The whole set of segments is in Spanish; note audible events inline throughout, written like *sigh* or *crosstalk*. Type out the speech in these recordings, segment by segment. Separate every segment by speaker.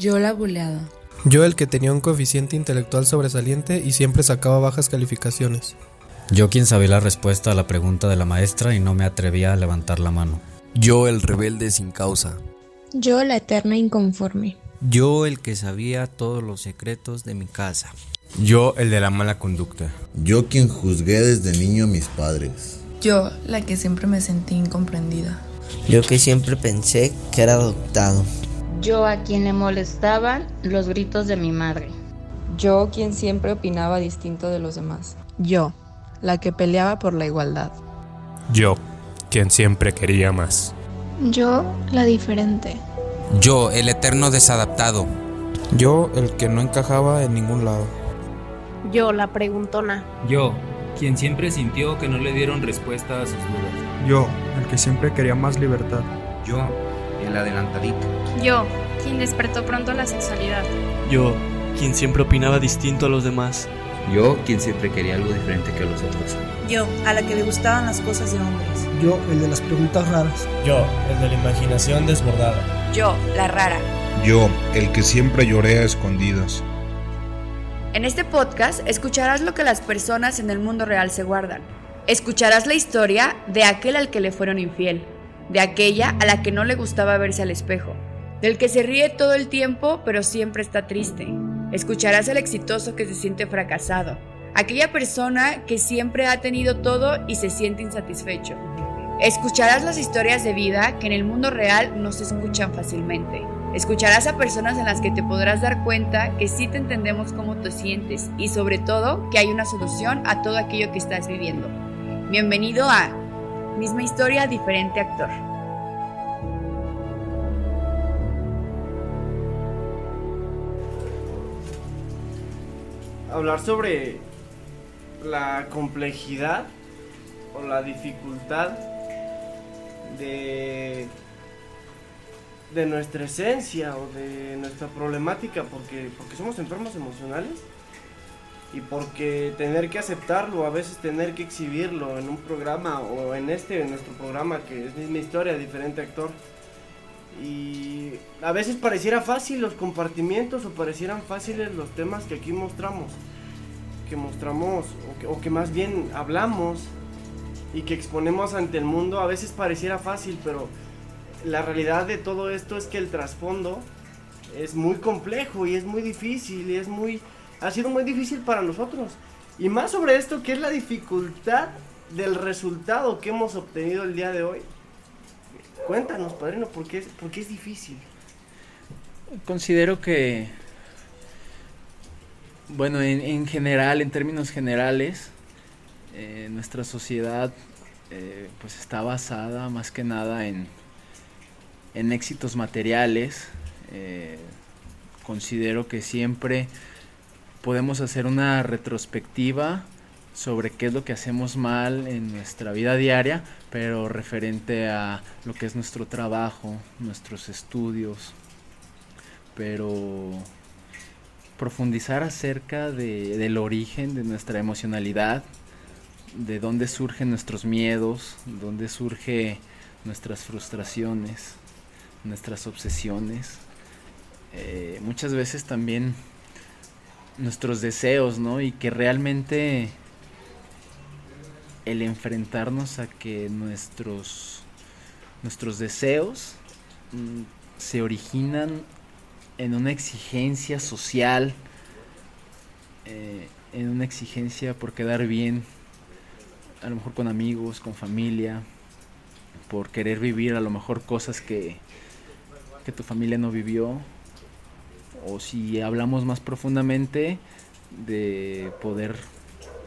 Speaker 1: Yo la buleada.
Speaker 2: Yo el que tenía un coeficiente intelectual sobresaliente y siempre sacaba bajas calificaciones.
Speaker 3: Yo quien sabía la respuesta a la pregunta de la maestra y no me atrevía a levantar la mano.
Speaker 4: Yo el rebelde sin causa.
Speaker 5: Yo la eterna inconforme.
Speaker 6: Yo el que sabía todos los secretos de mi casa.
Speaker 7: Yo el de la mala conducta.
Speaker 8: Yo quien juzgué desde niño a mis padres.
Speaker 1: Yo la que siempre me sentí incomprendida.
Speaker 9: Yo que siempre pensé que era adoptado.
Speaker 10: Yo a quien le molestaban los gritos de mi madre.
Speaker 11: Yo quien siempre opinaba distinto de los demás.
Speaker 1: Yo, la que peleaba por la igualdad.
Speaker 7: Yo, quien siempre quería más.
Speaker 5: Yo, la diferente.
Speaker 6: Yo, el eterno desadaptado.
Speaker 2: Yo, el que no encajaba en ningún lado.
Speaker 12: Yo, la preguntona.
Speaker 13: Yo, quien siempre sintió que no le dieron respuesta a sus dudas.
Speaker 14: Yo, el que siempre quería más libertad.
Speaker 15: Yo, el adelantadito.
Speaker 16: Yo, quien despertó pronto la sexualidad.
Speaker 17: Yo, quien siempre opinaba distinto a los demás.
Speaker 15: Yo, quien siempre quería algo diferente que los otros.
Speaker 18: Yo, a la que le gustaban las cosas de hombres.
Speaker 19: Yo, el de las preguntas raras.
Speaker 20: Yo, el de la imaginación desbordada.
Speaker 21: Yo, la rara.
Speaker 22: Yo, el que siempre lloré a escondidas.
Speaker 23: En este podcast escucharás lo que las personas en el mundo real se guardan. Escucharás la historia de aquel al que le fueron infiel, de aquella a la que no le gustaba verse al espejo, del que se ríe todo el tiempo pero siempre está triste. Escucharás al exitoso que se siente fracasado, aquella persona que siempre ha tenido todo y se siente insatisfecho. Escucharás las historias de vida que en el mundo real no se escuchan fácilmente. Escucharás a personas en las que te podrás dar cuenta que sí te entendemos cómo te sientes y sobre todo que hay una solución a todo aquello que estás viviendo. Bienvenido a Misma historia, diferente actor.
Speaker 24: Hablar sobre la complejidad o la dificultad de de nuestra esencia o de nuestra problemática porque, porque somos enfermos emocionales y porque tener que aceptarlo, a veces tener que exhibirlo en un programa o en este, en nuestro programa que es mi historia, diferente actor. Y a veces pareciera fácil los compartimientos o parecieran fáciles los temas que aquí mostramos, que mostramos o que, más bien hablamos y que exponemos ante el mundo, a veces pareciera fácil, pero la realidad de todo esto es que el trasfondo es muy complejo y es muy difícil y es muy ha sido muy difícil para nosotros. Y más sobre esto que es la dificultad del resultado que hemos obtenido el día de hoy. Cuéntanos, padrino, ¿por qué es, es difícil?
Speaker 25: Considero que, bueno, en, en general, en términos generales, eh, nuestra sociedad eh, pues está basada más que nada en, en éxitos materiales. Eh, considero que siempre podemos hacer una retrospectiva sobre qué es lo que hacemos mal en nuestra vida diaria, pero referente a lo que es nuestro trabajo, nuestros estudios, pero profundizar acerca de, del origen de nuestra emocionalidad, de dónde surgen nuestros miedos, dónde surgen nuestras frustraciones, nuestras obsesiones. Eh, muchas veces también nuestros deseos, ¿no? Y que realmente el enfrentarnos a que nuestros nuestros deseos mm, se originan en una exigencia social, eh, en una exigencia por quedar bien, a lo mejor con amigos, con familia, por querer vivir a lo mejor cosas que, que tu familia no vivió, o si hablamos más profundamente de poder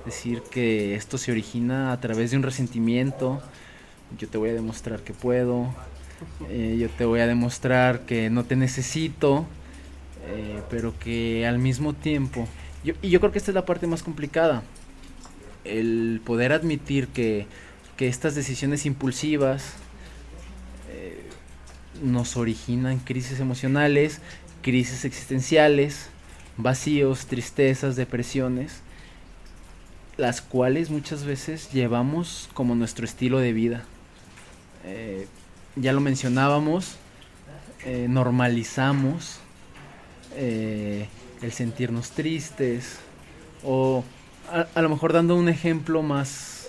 Speaker 25: decir que esto se origina a través de un resentimiento, yo te voy a demostrar que puedo, eh, yo te voy a demostrar que no te necesito, eh, pero que al mismo tiempo, y yo creo que esta es la parte más complicada, el poder admitir que, que estas decisiones impulsivas eh, nos originan crisis emocionales, crisis existenciales, vacíos, tristezas, depresiones, las cuales muchas veces llevamos como nuestro estilo de vida. Eh, ya lo mencionábamos, eh, normalizamos eh, el sentirnos tristes, o a, lo mejor dando un ejemplo más,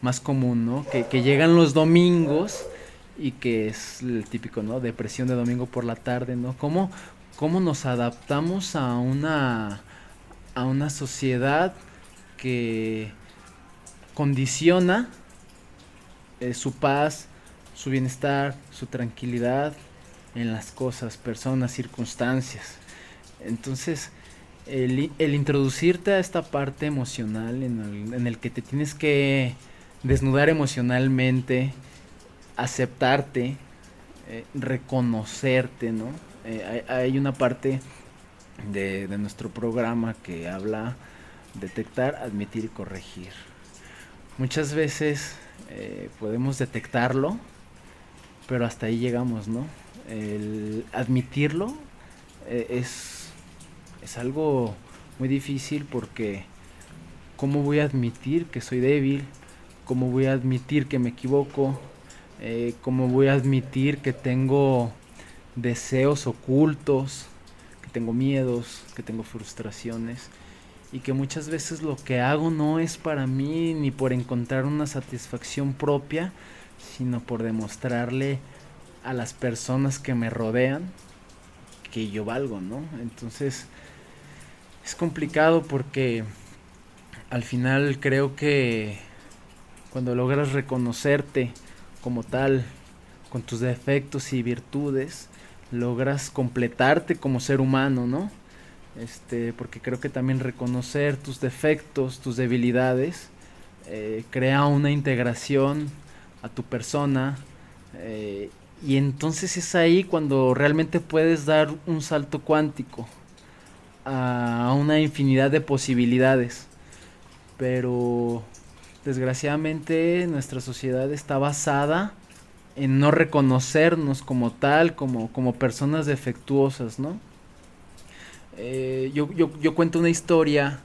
Speaker 25: más común, ¿no? Que, que, llegan los domingos y que es el típico, ¿no? Depresión de domingo por la tarde, ¿no? ¿Cómo, cómo nos adaptamos a una, a una sociedad que condiciona eh, su paz, su bienestar, su tranquilidad en las cosas, personas, circunstancias. Entonces, el, introducirte a esta parte emocional en el, que te tienes que desnudar emocionalmente, aceptarte, eh, reconocerte, ¿no? Eh, hay, una parte de, nuestro programa que habla detectar, admitir y corregir. Muchas veces eh, podemos detectarlo, pero hasta ahí llegamos, ¿no? El admitirlo eh, es, es algo muy difícil porque ¿cómo voy a admitir que soy débil? ¿Cómo voy a admitir que me equivoco? Eh, ¿Cómo voy a admitir que tengo deseos ocultos? Tengo miedos, que tengo frustraciones y que muchas veces lo que hago no es para mí ni por encontrar una satisfacción propia, sino por demostrarle a las personas que me rodean que yo valgo, ¿no? Entonces es complicado porque al final creo que cuando logras reconocerte como tal, con tus defectos y virtudes, logras completarte como ser humano, ¿no? este, porque creo que también reconocer tus defectos, tus debilidades, eh, crea una integración a tu persona eh, y entonces es ahí cuando realmente puedes dar un salto cuántico a una infinidad de posibilidades. Pero desgraciadamente nuestra sociedad está basada en no reconocernos como tal, como, como personas defectuosas, ¿no? Eh, yo, yo, cuento una historia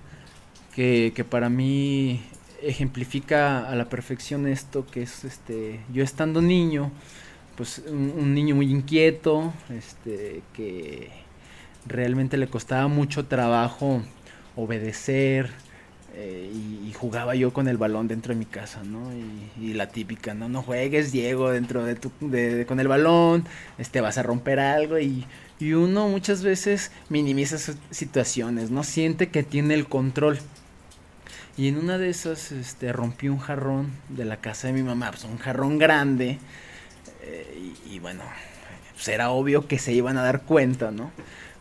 Speaker 25: que, para mí ejemplifica a la perfección esto, que es este, yo estando niño, pues un, niño muy inquieto, este, que realmente le costaba mucho trabajo obedecer, eh, y, jugaba yo con el balón dentro de mi casa, ¿no? Y, la típica, no, no juegues, Diego, dentro de tu, de, con el balón, este, vas a romper algo y y uno muchas veces minimiza esas situaciones, no siente que tiene el control. Y en una de esas este, rompí un jarrón de la casa de mi mamá, pues un jarrón grande. Eh, y, bueno, pues era obvio que se iban a dar cuenta, ¿no?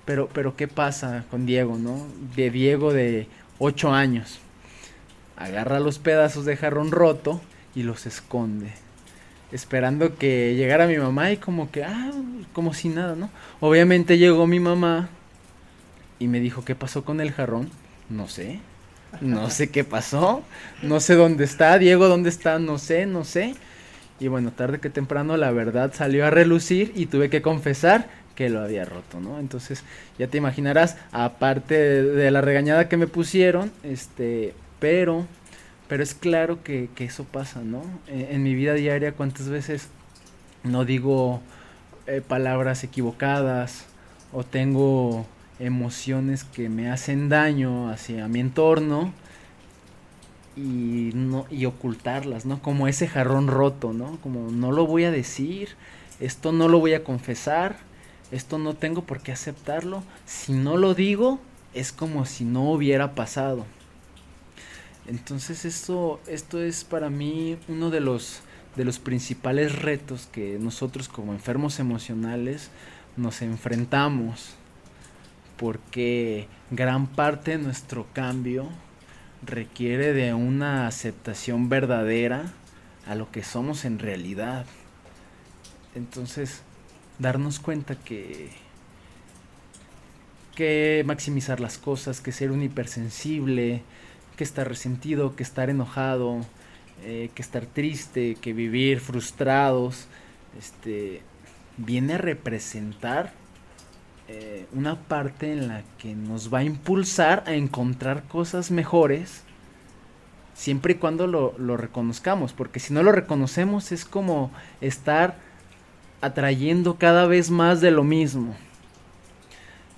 Speaker 25: Pero, pero ¿qué pasa con Diego, no? De Diego de 8 años. Agarra los pedazos de jarrón roto y los esconde esperando que llegara mi mamá y como que, ah, como si nada, ¿no? Obviamente llegó mi mamá y me dijo, ¿qué pasó con el jarrón? No sé, no sé qué pasó, no sé dónde está, Diego, ¿dónde está? No sé, no sé. Y bueno, tarde que temprano la verdad salió a relucir y tuve que confesar que lo había roto, ¿no? Entonces, ya te imaginarás, aparte de la regañada que me pusieron, este, pero pero es claro que, eso pasa, ¿no? Eh, en, mi vida diaria, ¿cuántas veces no digo eh, palabras equivocadas o tengo emociones que me hacen daño hacia mi entorno y, no, y ocultarlas, ¿no? Como ese jarrón roto, ¿no? Como no lo voy a decir, esto no lo voy a confesar, esto no tengo por qué aceptarlo. Si no lo digo, es como si no hubiera pasado. Entonces esto, esto es para mí uno de los, de los principales retos que nosotros como enfermos emocionales nos enfrentamos, porque gran parte de nuestro cambio requiere de una aceptación verdadera a lo que somos en realidad. Entonces, darnos cuenta que que maximizar las cosas, que ser un hipersensible, que estar resentido, que estar enojado, eh, que estar triste, que vivir frustrados, este, viene a representar eh, una parte en la que nos va a impulsar a encontrar cosas mejores, siempre y cuando lo, lo reconozcamos, porque si no lo reconocemos es como estar atrayendo cada vez más de lo mismo.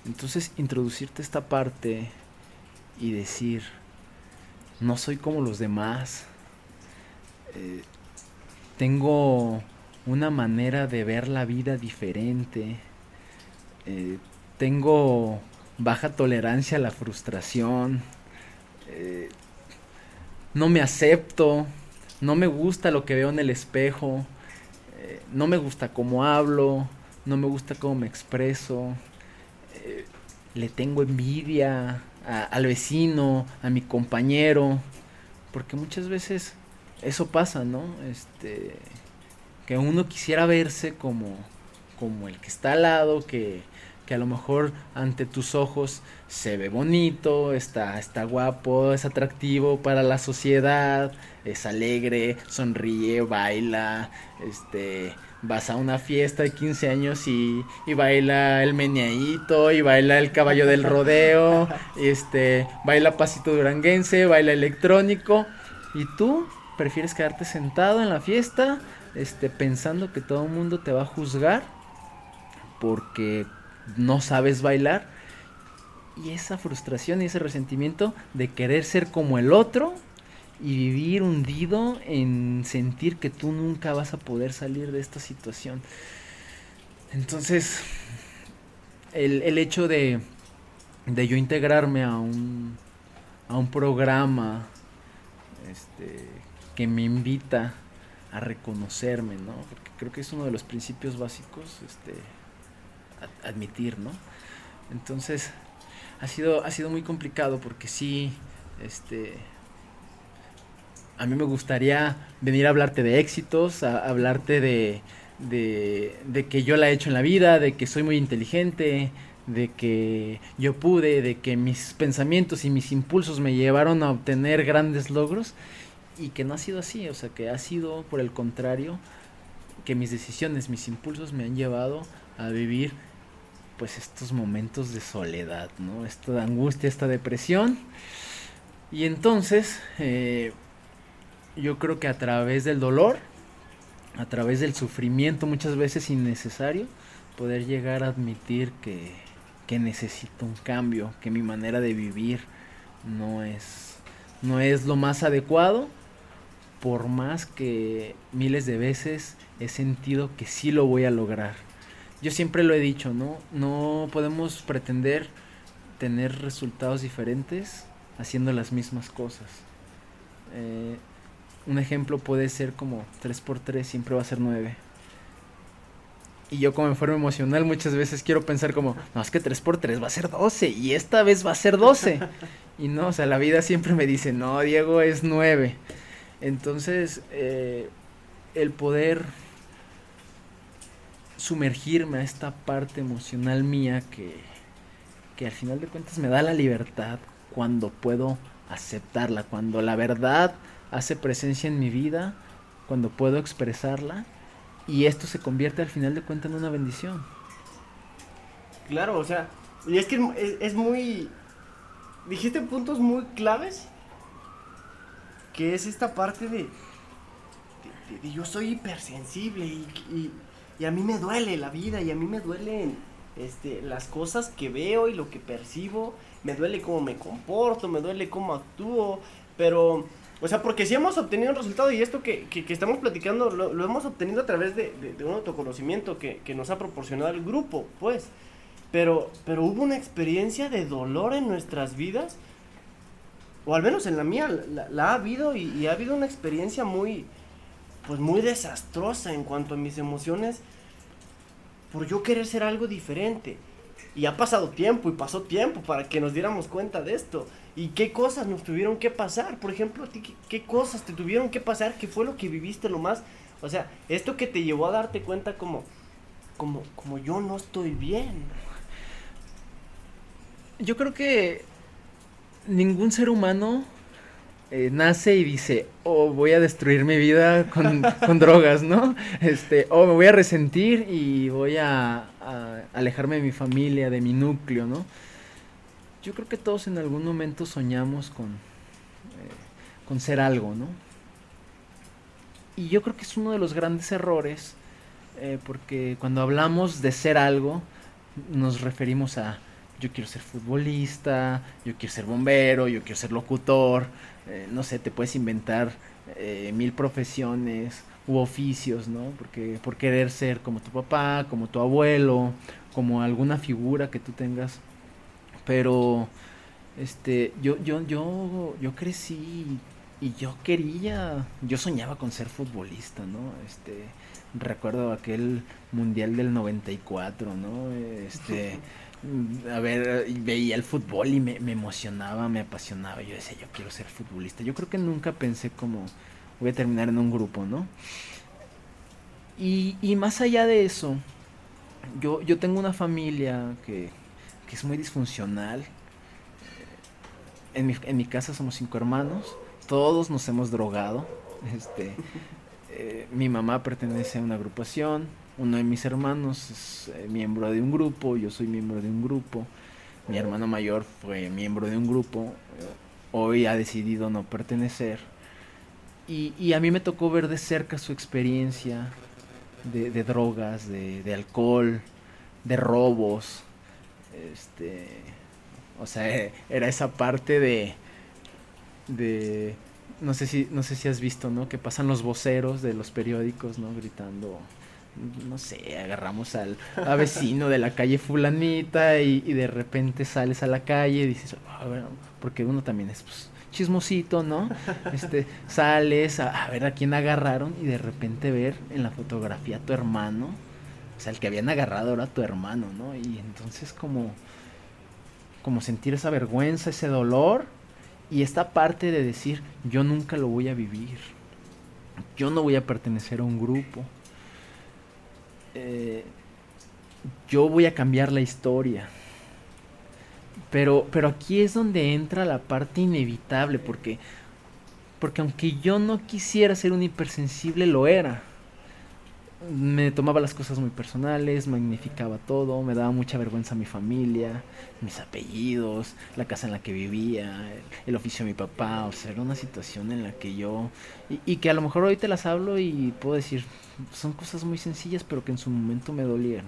Speaker 25: Entonces, introducirte esta parte y decir, no soy como los demás, eh, tengo una manera de ver la vida diferente, eh, tengo baja tolerancia a la frustración, eh, no me acepto, no me gusta lo que veo en el espejo, no me gusta cómo hablo, no me gusta cómo me expreso, le tengo envidia al vecino, a mi compañero, porque muchas veces eso pasa, ¿no? Este, que uno quisiera verse como, como el que está al lado, que, que a lo mejor ante tus ojos se ve bonito, está, está guapo, es atractivo para la sociedad, es alegre, sonríe, baila, este, vas a una fiesta de 15 años y, y baila el meneadito, y baila el caballo del rodeo, este, baila pasito duranguense, baila electrónico, y tú prefieres quedarte sentado en la fiesta, este, pensando que todo el mundo te va a juzgar porque no sabes bailar. Y esa frustración y ese resentimiento de querer ser como el otro y vivir hundido en sentir que tú nunca vas a poder salir de esta situación. Entonces, el, el hecho de, de yo integrarme a un, a un programa este, que me invita a reconocerme, ¿no? Porque creo que es uno de los principios básicos, este, admitir, ¿no? Entonces, ha sido, ha sido muy complicado porque sí, este, a mí me gustaría venir a hablarte de éxitos, a, hablarte de, de, que yo la he hecho en la vida, de que soy muy inteligente, de que yo pude, de que mis pensamientos y mis impulsos me llevaron a obtener grandes logros y que no ha sido así, o sea, que ha sido por el contrario, que mis decisiones, mis impulsos me han llevado a vivir pues estos momentos de soledad, ¿no? Esta angustia, esta depresión. Y entonces, eh, yo creo que a través del dolor, a través del sufrimiento muchas veces innecesario, poder llegar a admitir que, que necesito un cambio, que mi manera de vivir no es, no es lo más adecuado, por más que miles de veces he sentido que sí lo voy a lograr yo siempre lo he dicho, ¿no? No podemos pretender tener resultados diferentes haciendo las mismas cosas. Eh, un ejemplo puede ser como 3x3 siempre va a ser 9. Y yo como enfermo emocional muchas veces quiero pensar como, no, es que 3x3 va a ser 12 y esta vez va a ser 12. *laughs* y no, o sea, la vida siempre me dice, no, Diego es 9. Entonces, eh, el poder sumergirme a esta parte emocional mía que, que al final de cuentas me da la libertad cuando puedo aceptarla, cuando la verdad hace presencia en mi vida, cuando puedo expresarla y esto se convierte al final de cuentas en una bendición.
Speaker 24: Claro, o sea, y es que es, muy... Dijiste puntos muy claves, que es esta parte de, yo soy hipersensible y y a mí me duele la vida y a mí me duelen este, las cosas que veo y lo que percibo. Me duele cómo me comporto, me duele cómo actúo. Pero, o sea, porque si hemos obtenido un resultado y esto que, que, estamos platicando lo, lo, hemos obtenido a través de, de, un autoconocimiento que, que, nos ha proporcionado el grupo, pues. Pero, pero hubo una experiencia de dolor en nuestras vidas, o al menos en la mía, la, ha habido y, y ha habido una experiencia muy, pues muy desastrosa en cuanto a mis emociones por yo querer ser algo diferente. Y ha pasado tiempo y pasó tiempo para que nos diéramos cuenta de esto. ¿Y qué cosas nos tuvieron que pasar? Por ejemplo, ¿qué, qué cosas te tuvieron que pasar? ¿Qué fue lo que viviste lo más? O sea, esto que te llevó a darte cuenta como, como, como yo no estoy bien.
Speaker 25: Yo creo que ningún ser humano eh, nace y dice, oh, voy a destruir mi vida con, *laughs* drogas, ¿no? Este, o oh, me voy a resentir y voy a, alejarme de mi familia, de mi núcleo, ¿no? Yo creo que todos en algún momento soñamos con, eh, con ser algo, ¿no? Y yo creo que es uno de los grandes errores, eh, porque cuando hablamos de ser algo, nos referimos a yo quiero ser futbolista, yo quiero ser bombero, yo quiero ser locutor, eh, no sé, te puedes inventar mil profesiones u oficios, ¿no? Porque por querer ser como tu papá, como tu abuelo, como alguna figura que tú tengas. Pero este yo yo yo yo crecí y yo quería, yo soñaba con ser futbolista, ¿no? Este recuerdo aquel mundial del 94, ¿no? Este *laughs* a ver, veía el fútbol y me, me, emocionaba, me apasionaba. Yo decía, yo quiero ser futbolista. Yo creo que nunca pensé como voy a terminar en un grupo, ¿no? Y, y más allá de eso, yo, yo tengo una familia que, que es muy disfuncional. En mi, en mi, casa somos cinco hermanos, todos nos hemos drogado. Este, *laughs* eh, mi mamá pertenece a una agrupación, uno de mis hermanos es eh, miembro de un grupo, yo soy miembro de un grupo, mi hermano mayor fue miembro de un grupo, hoy ha decidido no pertenecer. Y, y a mí me tocó ver de cerca su experiencia de, de drogas, de, de, alcohol, de robos. Este, o sea, *laughs* era esa parte de, de no sé si no sé si has visto, ¿no? Que pasan los voceros de los periódicos, ¿no? Gritando no sé, agarramos al vecino de la calle fulanita y, y, de repente sales a la calle y dices, ah, porque uno también es pues, chismosito, ¿no? Este, sales a, a, ver a quién agarraron y de repente ver en la fotografía a tu hermano, o sea, el que habían agarrado era tu hermano, ¿no? Y entonces como, como sentir esa vergüenza, ese dolor y esta parte de decir, yo nunca lo voy a vivir, yo no voy a pertenecer a un grupo eh, yo voy a cambiar la historia. Pero, pero aquí es donde entra la parte inevitable, porque, porque aunque yo no quisiera ser un hipersensible, lo era. Me tomaba las cosas muy personales, magnificaba todo, me daba mucha vergüenza mi familia, mis apellidos, la casa en la que vivía, el, oficio de mi papá, o sea, era una situación en la que yo, y, que a lo mejor hoy te las hablo y puedo decir, son cosas muy sencillas, pero que en su momento me dolieron.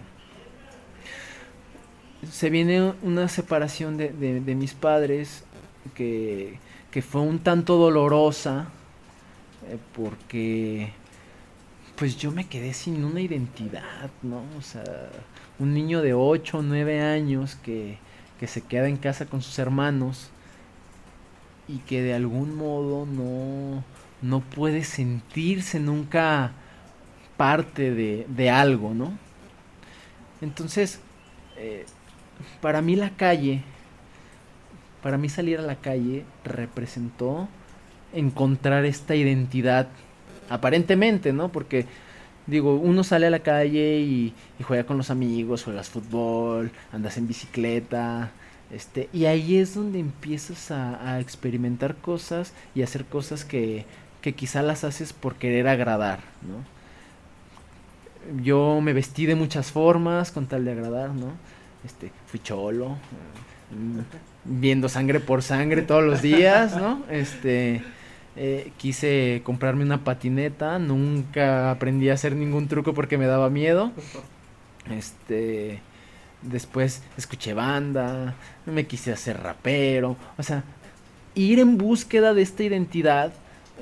Speaker 25: Se viene una separación de, de, de mis padres que, que, fue un tanto dolorosa eh, porque pues yo me quedé sin una identidad, ¿no? O sea, un niño de 8 o 9 años que, que se queda en casa con sus hermanos y que de algún modo no, no puede sentirse nunca parte de, de algo, ¿no? Entonces, eh, para mí la calle, para mí salir a la calle representó encontrar esta identidad, aparentemente, ¿no? Porque, digo, uno sale a la calle y, juega con los amigos, juegas fútbol, andas en bicicleta, este, y ahí es donde empiezas a, experimentar cosas y hacer cosas que, que quizá las haces por querer agradar, ¿no? yo me vestí de muchas formas con tal de agradar, ¿no? Este, fui cholo, viendo sangre por sangre todos los días, ¿no? Este, eh, quise comprarme una patineta, nunca aprendí a hacer ningún truco porque me daba miedo. *laughs* Este, después escuché banda, me quise hacer rapero, o sea, ir en búsqueda de esta identidad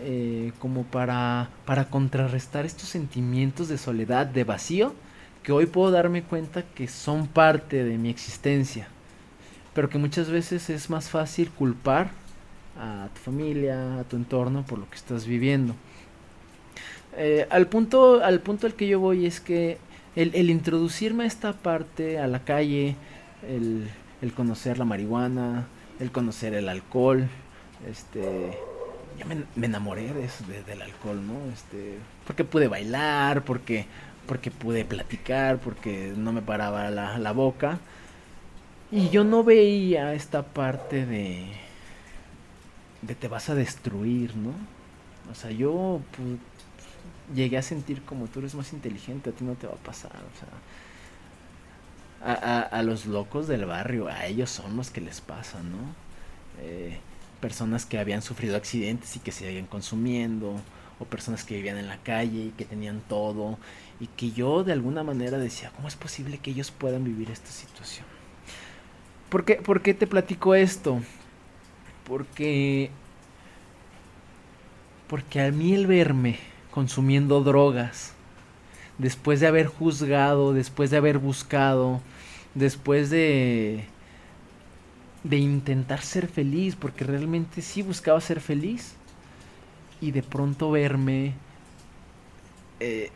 Speaker 25: eh, como para, para contrarrestar estos sentimientos de soledad, de vacío, que hoy puedo darme cuenta que son parte de mi existencia, pero que muchas veces es más fácil culpar a tu familia, a tu entorno por lo que estás viviendo. Eh, al, punto, al punto al que yo voy es que el, introducirme a esta parte, a la calle, el, conocer la marihuana, el conocer el alcohol, este, me, me enamoré de eso, de, del alcohol, ¿no? Este, porque pude bailar, porque, porque pude platicar, porque no me paraba la, la boca. Y yo no veía esta parte de, de te vas a destruir, ¿no? O sea, yo pues, llegué a sentir como tú eres más inteligente, a ti no te va a pasar, o sea. A, los locos del barrio, a ellos son los que les pasa, ¿no? Eh, personas que habían sufrido accidentes y que se seguían consumiendo, o personas que vivían en la calle y que tenían todo, y que yo de alguna manera decía, ¿cómo es posible que ellos puedan vivir esta situación? ¿Por qué, ¿Por qué te platico esto? Porque... Porque a mí el verme consumiendo drogas, después de haber juzgado, después de haber buscado, después de de intentar ser feliz, porque realmente sí buscaba ser feliz, y de pronto verme eh,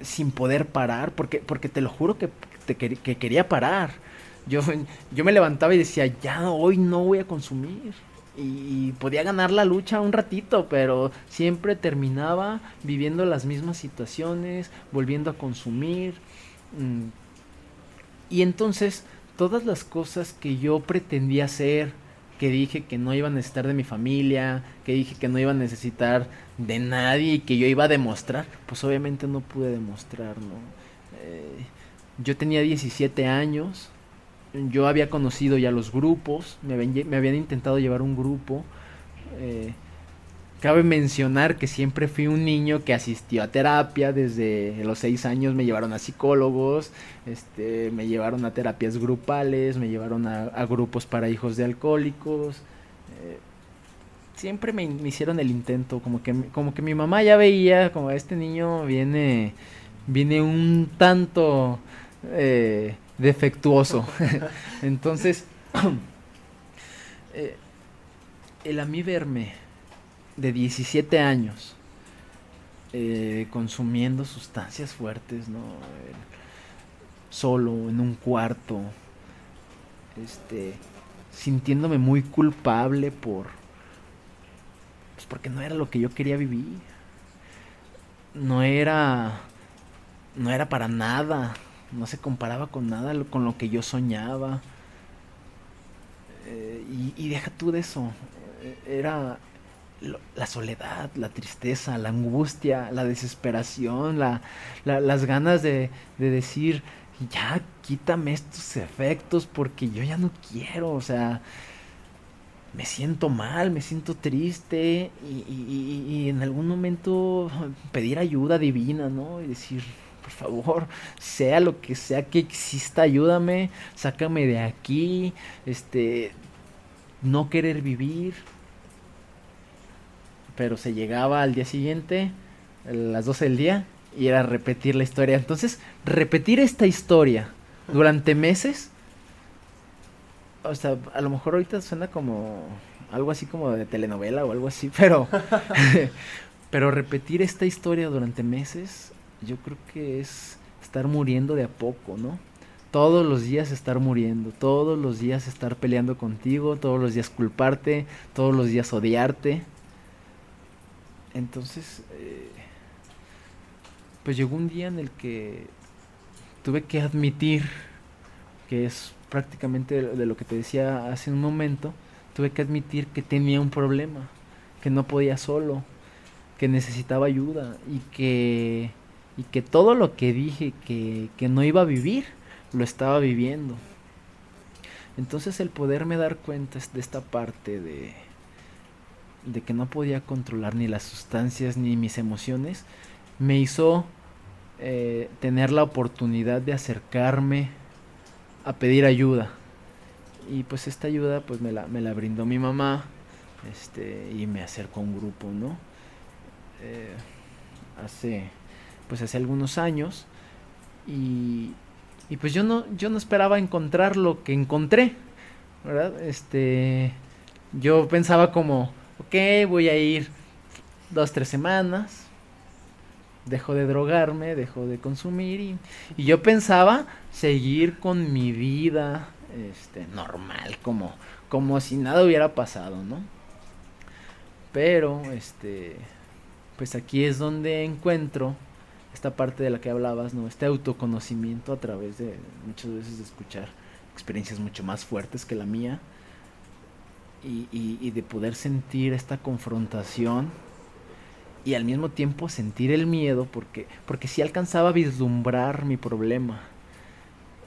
Speaker 25: sin poder parar, porque, porque te lo juro que, que quería parar. Yo, yo me levantaba y decía, ya hoy no voy a consumir. Y podía ganar la lucha un ratito, pero siempre terminaba viviendo las mismas situaciones, volviendo a consumir. Mm. Y entonces todas las cosas que yo pretendía hacer, que dije que no iba a necesitar de mi familia, que dije que no iba a necesitar de nadie y que yo iba a demostrar, pues obviamente no pude demostrar, ¿no? Eh, yo tenía 17 años, yo había conocido ya los grupos, me, me habían intentado llevar un grupo, eh, Cabe mencionar que siempre fui un niño que asistió a terapia, desde los seis años me llevaron a psicólogos, este, me llevaron a terapias grupales, me llevaron a, grupos para hijos de alcohólicos. Eh, siempre me, hicieron el intento, como que, como que mi mamá ya veía, como este niño viene, viene un tanto eh, defectuoso. *laughs* Entonces, *clears throat* eh, el a mí verme de 17 años eh, consumiendo sustancias fuertes, ¿no? solo en un cuarto, este, sintiéndome muy culpable por, pues porque no era lo que yo quería vivir, no era, no era para nada, no se comparaba con nada con lo que yo soñaba. Eh, y, deja tú de eso, era la soledad, la tristeza, la angustia, la desesperación, la, las ganas de, de, decir, ya quítame estos efectos porque yo ya no quiero, o sea, me siento mal, me siento triste y en algún momento pedir ayuda divina, ¿no? Y decir, por favor, sea lo que sea que exista, ayúdame, sácame de aquí, este, no querer vivir, pero se llegaba al día siguiente, a las 12 del día, y era repetir la historia. Entonces, repetir esta historia durante meses, o sea, a lo mejor ahorita suena como algo así como de telenovela o algo así, pero, *laughs* pero repetir esta historia durante meses, yo creo que es estar muriendo de a poco, ¿no? Todos los días estar muriendo, todos los días estar peleando contigo, todos los días culparte, todos los días odiarte. Entonces, eh, pues llegó un día en el que tuve que admitir, que es prácticamente de lo que te decía hace un momento, tuve que admitir que tenía un problema, que no podía solo, que necesitaba ayuda y que, y que todo lo que dije que, que no iba a vivir, lo estaba viviendo. Entonces el poderme dar cuenta de esta parte de, de que no podía controlar ni las sustancias ni mis emociones, me hizo eh, tener la oportunidad de acercarme a pedir ayuda. Y pues esta ayuda pues me la, me la brindó mi mamá este, y me acercó a un grupo, ¿no? Eh, hace pues hace algunos años y, y pues yo no yo no esperaba encontrar lo que encontré, ¿verdad? Este yo pensaba como ok, voy a ir dos, tres semanas, dejo de drogarme, dejo de consumir y, y yo pensaba seguir con mi vida este, normal, como, como si nada hubiera pasado, ¿no? Pero, este, pues aquí es donde encuentro esta parte de la que hablabas, ¿no? Este autoconocimiento a través de muchas veces de escuchar experiencias mucho más fuertes que la mía y, de poder sentir esta confrontación y al mismo tiempo sentir el miedo porque, porque sí alcanzaba a vislumbrar mi problema.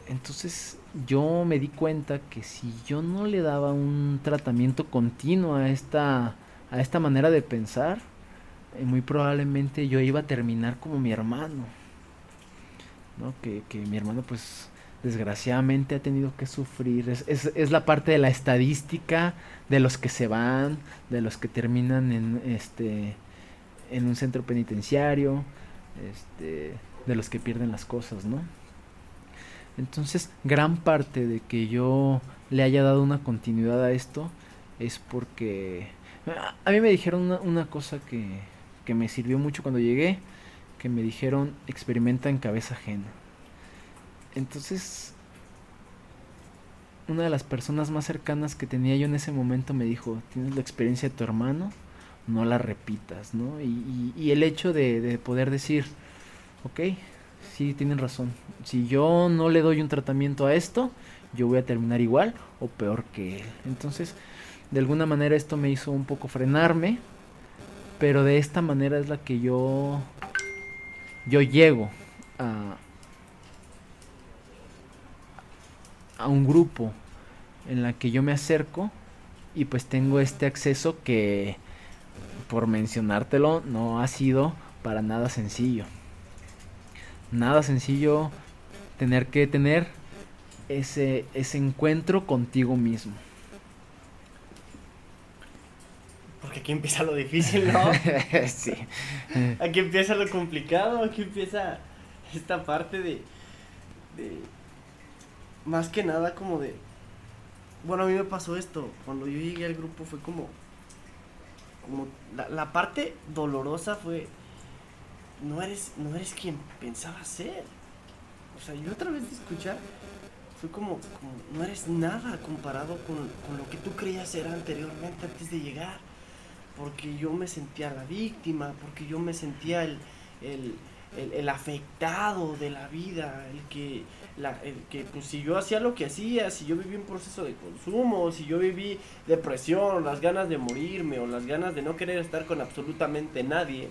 Speaker 25: Entonces yo me di cuenta que si yo no le daba un tratamiento continuo a esta, a esta manera de pensar, muy probablemente yo iba a terminar como mi hermano. ¿no? Que, que mi hermano pues desgraciadamente ha tenido que sufrir. Es, es, es, la parte de la estadística de los que se van, de los que terminan en este en un centro penitenciario, este, de los que pierden las cosas, ¿no? Entonces, gran parte de que yo le haya dado una continuidad a esto es porque a mí me dijeron una, una cosa que, que me sirvió mucho cuando llegué, que me dijeron experimenta en cabeza ajena. Entonces, una de las personas más cercanas que tenía yo en ese momento me dijo, tienes la experiencia de tu hermano, no la repitas, ¿no? Y, el hecho de, de, poder decir, ok, sí, tienen razón, si yo no le doy un tratamiento a esto, yo voy a terminar igual o peor que él. Entonces, de alguna manera esto me hizo un poco frenarme, pero de esta manera es la que yo, yo llego a, a un grupo en la que yo me acerco y pues tengo este acceso que por mencionártelo no ha sido para nada sencillo. Nada sencillo tener que tener ese, ese encuentro contigo mismo.
Speaker 24: Porque aquí empieza lo difícil, ¿no? *laughs*
Speaker 25: sí.
Speaker 24: Aquí empieza lo complicado, aquí empieza esta parte de, de más que nada como de bueno a mí me pasó esto cuando yo llegué al grupo fue como como la, la, parte dolorosa fue no eres no eres quien pensaba ser o sea yo otra vez de escuchar fue como, como no eres nada comparado con, con, lo que tú creías ser anteriormente antes de llegar porque yo me sentía la víctima porque yo me sentía el, el, el, afectado de la vida el que la, el que pues si yo hacía lo que hacía, si yo viví un proceso de consumo, si yo viví depresión, las ganas de morirme, o las ganas de no querer estar con absolutamente nadie,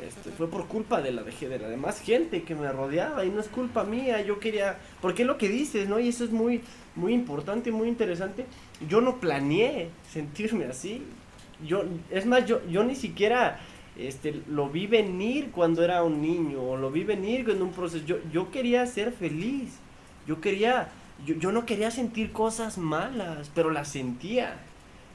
Speaker 24: este, fue por culpa de la, de la demás gente que me rodeaba y no es culpa mía, yo quería, porque es lo que dices, ¿no? Y eso es muy, muy importante, muy interesante, yo no planeé sentirme así, yo, es más, yo, yo ni siquiera este, lo vi venir cuando era un niño, o lo vi venir en un proceso. Yo, yo quería ser feliz, yo quería, yo, yo no quería sentir cosas malas, pero las sentía.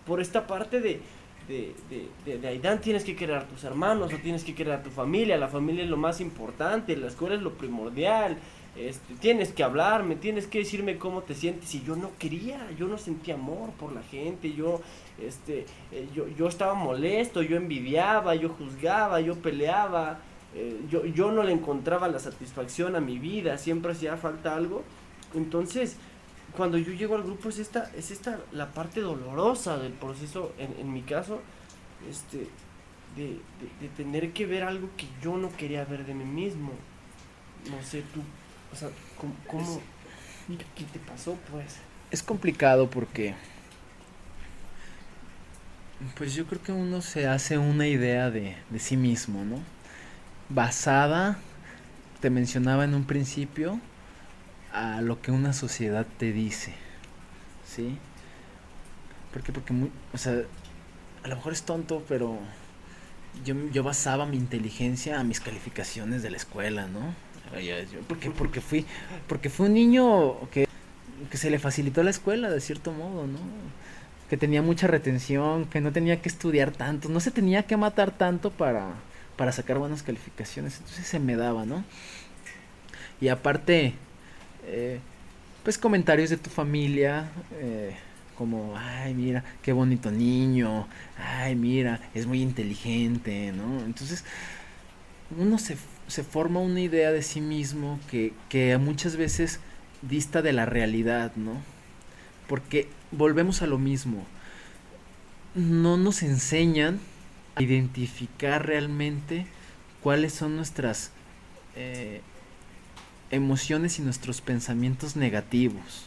Speaker 24: Por esta parte de, de, de, de, de Aidan tienes que querer a tus hermanos, o tienes que querer a tu familia, la familia es lo más importante, la escuela es lo primordial. Este, tienes que hablarme, tienes que decirme cómo te sientes y yo no quería, yo no sentía amor por la gente, yo este eh, yo, yo estaba molesto, yo envidiaba, yo juzgaba, yo peleaba, eh, yo, yo no le encontraba la satisfacción a mi vida, siempre hacía falta algo. Entonces, cuando yo llego al grupo es esta, es esta la parte dolorosa del proceso, en, en mi caso, este, de, tener que ver algo que yo no quería ver de mí mismo. No sé, tú, o sea, ¿cómo, cómo qué te pasó pues?
Speaker 25: Es complicado porque pues yo creo que uno se hace una idea de, de sí mismo, ¿no? Basada, te mencionaba en un principio, a lo que una sociedad te dice, ¿sí? ¿Por qué? Porque, muy, o sea, a lo mejor es tonto, pero yo, yo basaba mi inteligencia a mis calificaciones de la escuela, ¿no? Porque, porque, fui, porque fui un niño que, que se le facilitó la escuela, de cierto modo, ¿no? que tenía mucha retención, que no tenía que estudiar tanto, no se tenía que matar tanto para, para sacar buenas calificaciones, entonces se me daba, ¿no? Y aparte, eh, pues comentarios de tu familia, eh, como, ay, mira, qué bonito niño, ay, mira, es muy inteligente, ¿no? Entonces, uno se, se forma una idea de sí mismo que, que muchas veces dista de la realidad, ¿no? Porque volvemos a lo mismo. No nos enseñan a identificar realmente cuáles son nuestras eh, emociones y nuestros pensamientos negativos.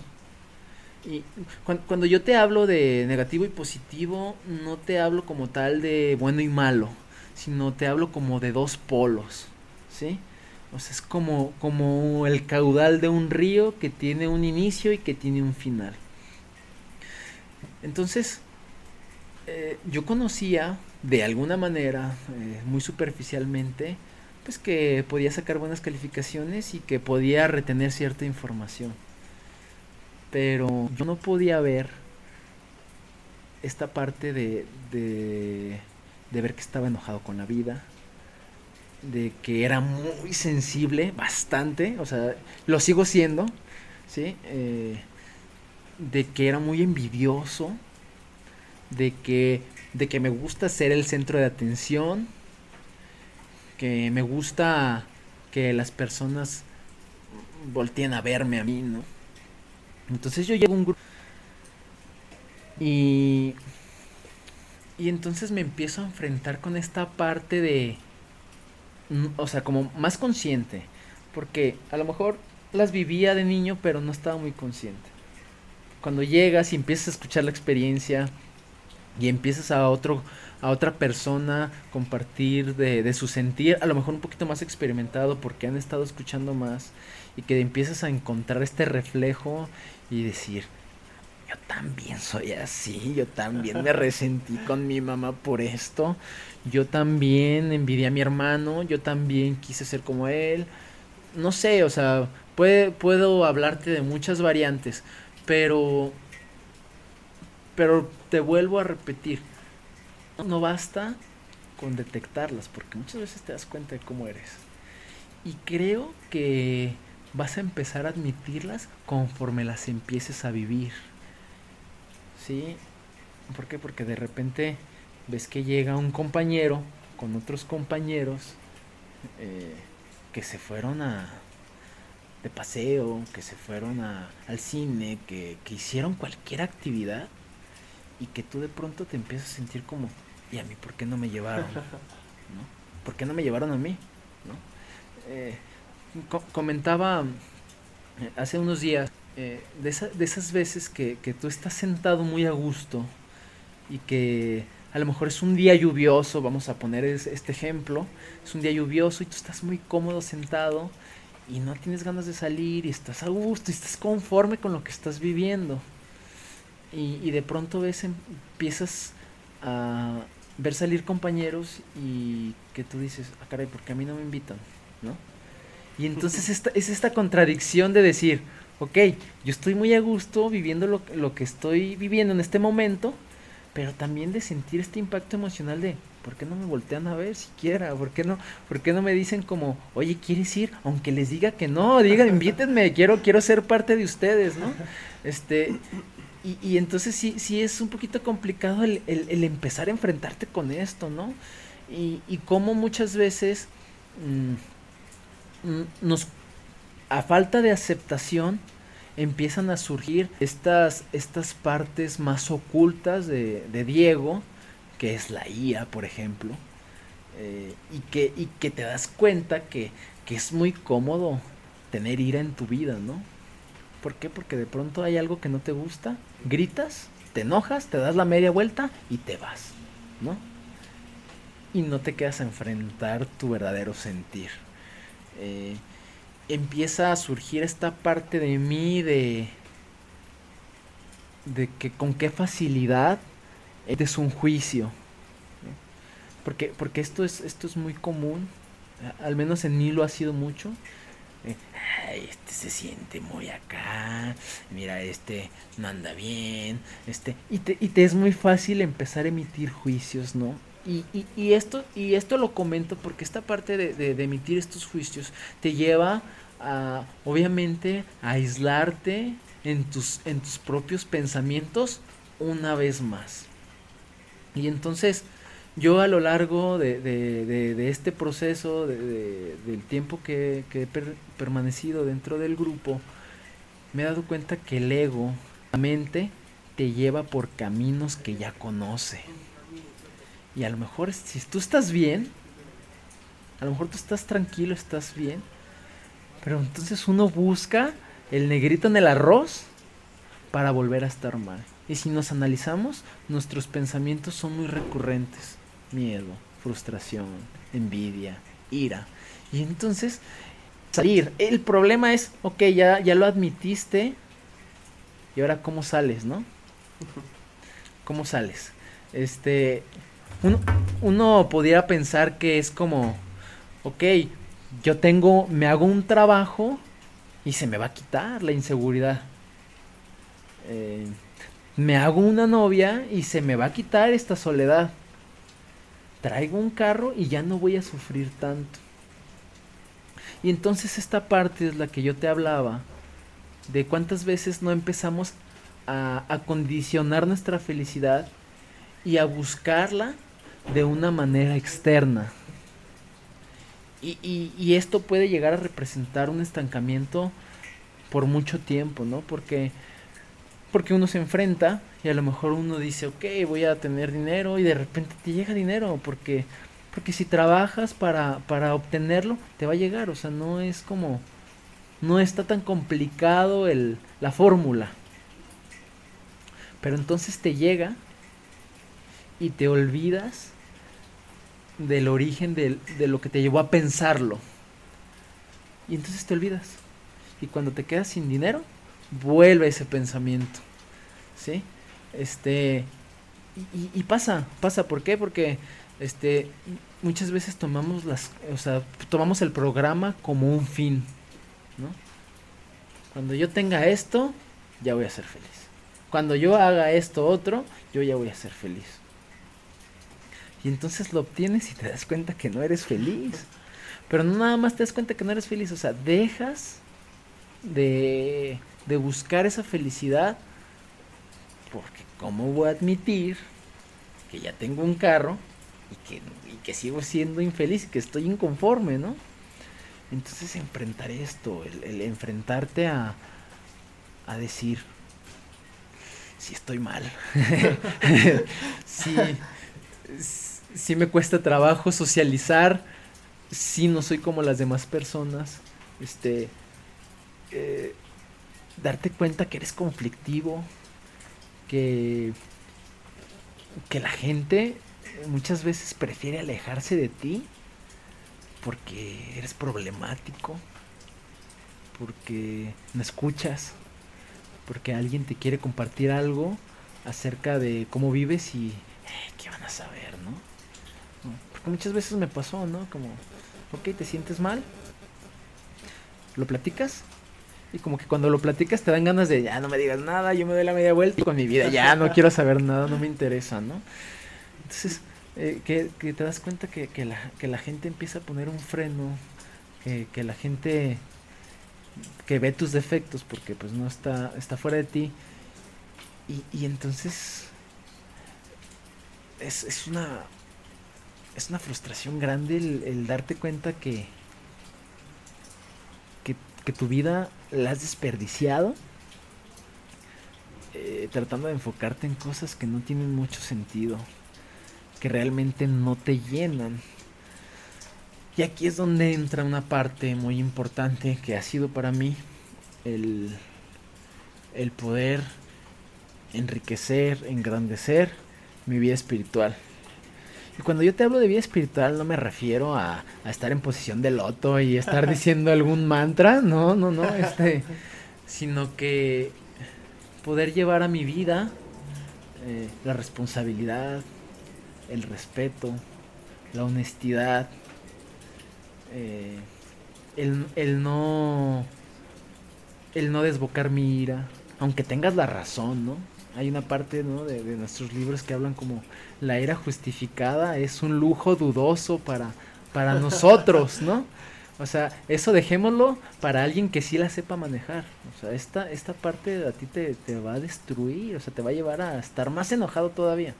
Speaker 25: Y cuando, cuando, yo te hablo de negativo y positivo, no te hablo como tal de bueno y malo, sino te hablo como de dos polos, ¿sí? O sea, es como, como el caudal de un río que tiene un inicio y que tiene un final. Entonces, eh, yo conocía de alguna manera, eh, muy superficialmente, pues que podía sacar buenas calificaciones y que podía retener cierta información. Pero yo no podía ver esta parte de, de, de ver que estaba enojado con la vida, de que era muy sensible, bastante, o sea, lo sigo siendo, ¿sí? Eh, de que era muy envidioso, de que, de que me gusta ser el centro de atención, que me gusta que las personas volteen a verme a mí, ¿no? Entonces yo llego a un grupo y, y entonces me empiezo a enfrentar con esta parte de, mm, o sea, como más consciente, porque a lo mejor las vivía de niño, pero no estaba muy consciente. Cuando llegas y empiezas a escuchar la experiencia y empiezas a otro a otra persona compartir de, de su sentir, a lo mejor un poquito más experimentado porque han estado escuchando más y que empiezas a encontrar este reflejo y decir, yo también soy así, yo también me resentí con mi mamá por esto, yo también envidié a mi hermano, yo también quise ser como él, no sé, o sea, puede, puedo hablarte de muchas variantes, pero, pero te vuelvo a repetir, no basta con detectarlas, porque muchas veces te das cuenta de cómo eres. Y creo que vas a empezar a admitirlas conforme las empieces a vivir. ¿Sí? ¿Por qué? Porque de repente ves que llega un compañero con otros compañeros eh, que se fueron a de paseo, que se fueron a, al cine, que, que hicieron cualquier actividad y que tú de pronto te empiezas a sentir como, ¿y a mí por qué no me llevaron? *laughs* ¿No? ¿Por qué no me llevaron a mí? ¿No? Eh, co comentaba eh, hace unos días eh, de, esa, de, esas veces que, que, tú estás sentado muy a gusto y que a lo mejor es un día lluvioso, vamos a poner es, este ejemplo, es un día lluvioso y tú estás muy cómodo sentado y no tienes ganas de salir y estás a gusto y estás conforme con lo que estás viviendo. Y, y de pronto ves, empiezas a ver salir compañeros y que tú dices, ah, caray, ¿por qué a mí no me invitan? ¿No? Y entonces esta, es esta contradicción de decir, ok, yo estoy muy a gusto viviendo lo, lo, que estoy viviendo en este momento, pero también de sentir este impacto emocional de, ¿por qué no me voltean a ver siquiera? ¿Por qué no, por qué no me dicen como, oye, ¿quieres ir? Aunque les diga que no, digan, invítenme, quiero, quiero ser parte de ustedes, ¿no? Este, y, y, entonces sí, sí es un poquito complicado el, el, empezar a enfrentarte con esto, ¿no? Y, y cómo muchas veces mmm, nos, a falta de aceptación, empiezan a surgir estas, estas partes más ocultas de, Diego, que es la IA, por ejemplo, eh, y, que, y que te das cuenta que, que es muy cómodo tener ira en tu vida, ¿no? ¿Por qué? Porque de pronto hay algo que no te gusta, gritas, te enojas, te das la media vuelta y te vas, ¿no? Y no te quedas a enfrentar tu verdadero sentir. Eh, empieza a surgir esta parte de mí de, de que con qué facilidad es un juicio. Porque, porque esto, es, esto es muy común, al menos en mí lo ha sido mucho. Ay, este se siente muy acá, mira, este no anda bien, este, y te, y te es muy fácil empezar a emitir juicios, ¿no? Y, y, esto, y esto lo comento porque esta parte de, emitir estos juicios te lleva a, obviamente, a aislarte en tus, en tus propios pensamientos una vez más. Y entonces, yo a lo largo de, este proceso, del tiempo que, he per, permanecido dentro del grupo, me he dado cuenta que el ego, la mente, te lleva por caminos que ya conoce. Y a lo mejor si tú estás bien, a lo mejor tú estás tranquilo, estás bien, pero entonces uno busca el negrito en el arroz para volver a estar mal. Y si nos analizamos, nuestros pensamientos son muy recurrentes miedo, frustración, envidia, ira. Y entonces, salir. El problema es, ok, ya, ya lo admitiste. Y ahora, ¿cómo sales, no? *laughs* ¿Cómo sales? Este. Uno, uno podría pensar que es como. Ok, yo tengo, me hago un trabajo y se me va a quitar la inseguridad. Eh, me hago una novia y se me va a quitar esta soledad. Traigo un carro y ya no voy a sufrir tanto. Y entonces esta parte es la que yo te hablaba, de cuántas veces no empezamos a, a condicionar nuestra felicidad y a buscarla de una manera externa. Y, y, esto puede llegar a representar un estancamiento por mucho tiempo, ¿no? Porque, porque uno se enfrenta y a lo mejor uno dice, ok, voy a tener dinero y de repente te llega dinero, porque, porque si trabajas para, para obtenerlo, te va a llegar, o sea, no es como, no está tan complicado el, la fórmula. Pero entonces te llega y te olvidas del origen de, de, lo que te llevó a pensarlo. Y entonces te olvidas. Y cuando te quedas sin dinero, vuelve ese pensamiento. ¿Sí? Este. Y, pasa, pasa. ¿Por qué? Porque este, muchas veces tomamos las. O sea, tomamos el programa como un fin. ¿No? Cuando yo tenga esto, ya voy a ser feliz. Cuando yo haga esto otro, yo ya voy a ser feliz. Y entonces lo obtienes y te das cuenta que no eres feliz. Pero no nada más te das cuenta que no eres feliz, o sea, dejas de, de buscar esa felicidad porque cómo voy a admitir que ya tengo un carro y que, y que sigo siendo infeliz, que estoy inconforme, ¿no? Entonces enfrentar esto, el, enfrentarte a, a decir, si estoy mal, *laughs* si, si me cuesta trabajo socializar, si no soy como las demás personas, este, eh, darte cuenta que eres conflictivo, que, que la gente muchas veces prefiere alejarse de ti porque eres problemático, porque no escuchas, porque alguien te quiere compartir algo acerca de cómo vives y qué van a saber, ¿no? Porque muchas veces me pasó, ¿no? Como, ok, te sientes mal, lo platicas y como que cuando lo platicas te dan ganas de ya no me digas nada, yo me doy la media vuelta con mi vida, ya no *laughs* quiero saber nada, no me interesa, ¿no? Entonces, eh, que, que, te das cuenta que, que, la, que la gente empieza a poner un freno, que, que la gente que ve tus defectos porque pues no está, está fuera de ti y, y entonces es, es una es una frustración grande el, darte cuenta que, que, que tu vida la has desperdiciado eh, tratando de enfocarte en cosas que no tienen mucho sentido, que realmente no te llenan. Y aquí es donde entra una parte muy importante que ha sido para mí el, el poder enriquecer, engrandecer mi vida espiritual. Y cuando yo te hablo de vida espiritual no me refiero a, a estar en posición de loto y estar *laughs* diciendo algún mantra, no, no, no, *laughs* este, sino que poder llevar a mi vida eh, la responsabilidad, el respeto, la honestidad, eh, el, el no el no desbocar mi ira, aunque tengas la razón, ¿no? Hay una parte ¿no? de, de, nuestros libros que hablan como la ira justificada es un lujo dudoso para, para nosotros, ¿no? O sea, eso dejémoslo para alguien que sí la sepa manejar. O sea, esta, esta parte a ti te, te va a destruir, o sea, te va a llevar a estar más enojado todavía.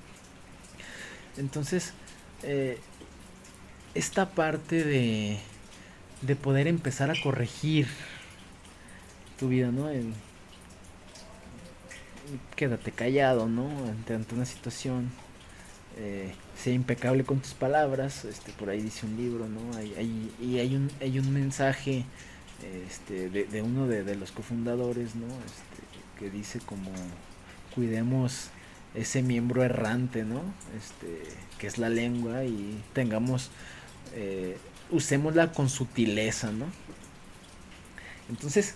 Speaker 25: Entonces, eh, esta parte de, de poder empezar a corregir tu vida, ¿no? Quédate callado, ¿no? Ante, ante una situación. Eh, sea impecable con tus palabras. Este, por ahí dice un libro, ¿no? Hay, hay, y hay un, hay un mensaje este, de, de uno de, de, los cofundadores, ¿no? Este, que dice como cuidemos ese miembro errante, ¿no? Este, que es la lengua y tengamos, eh, usémosla con sutileza, ¿no? Entonces,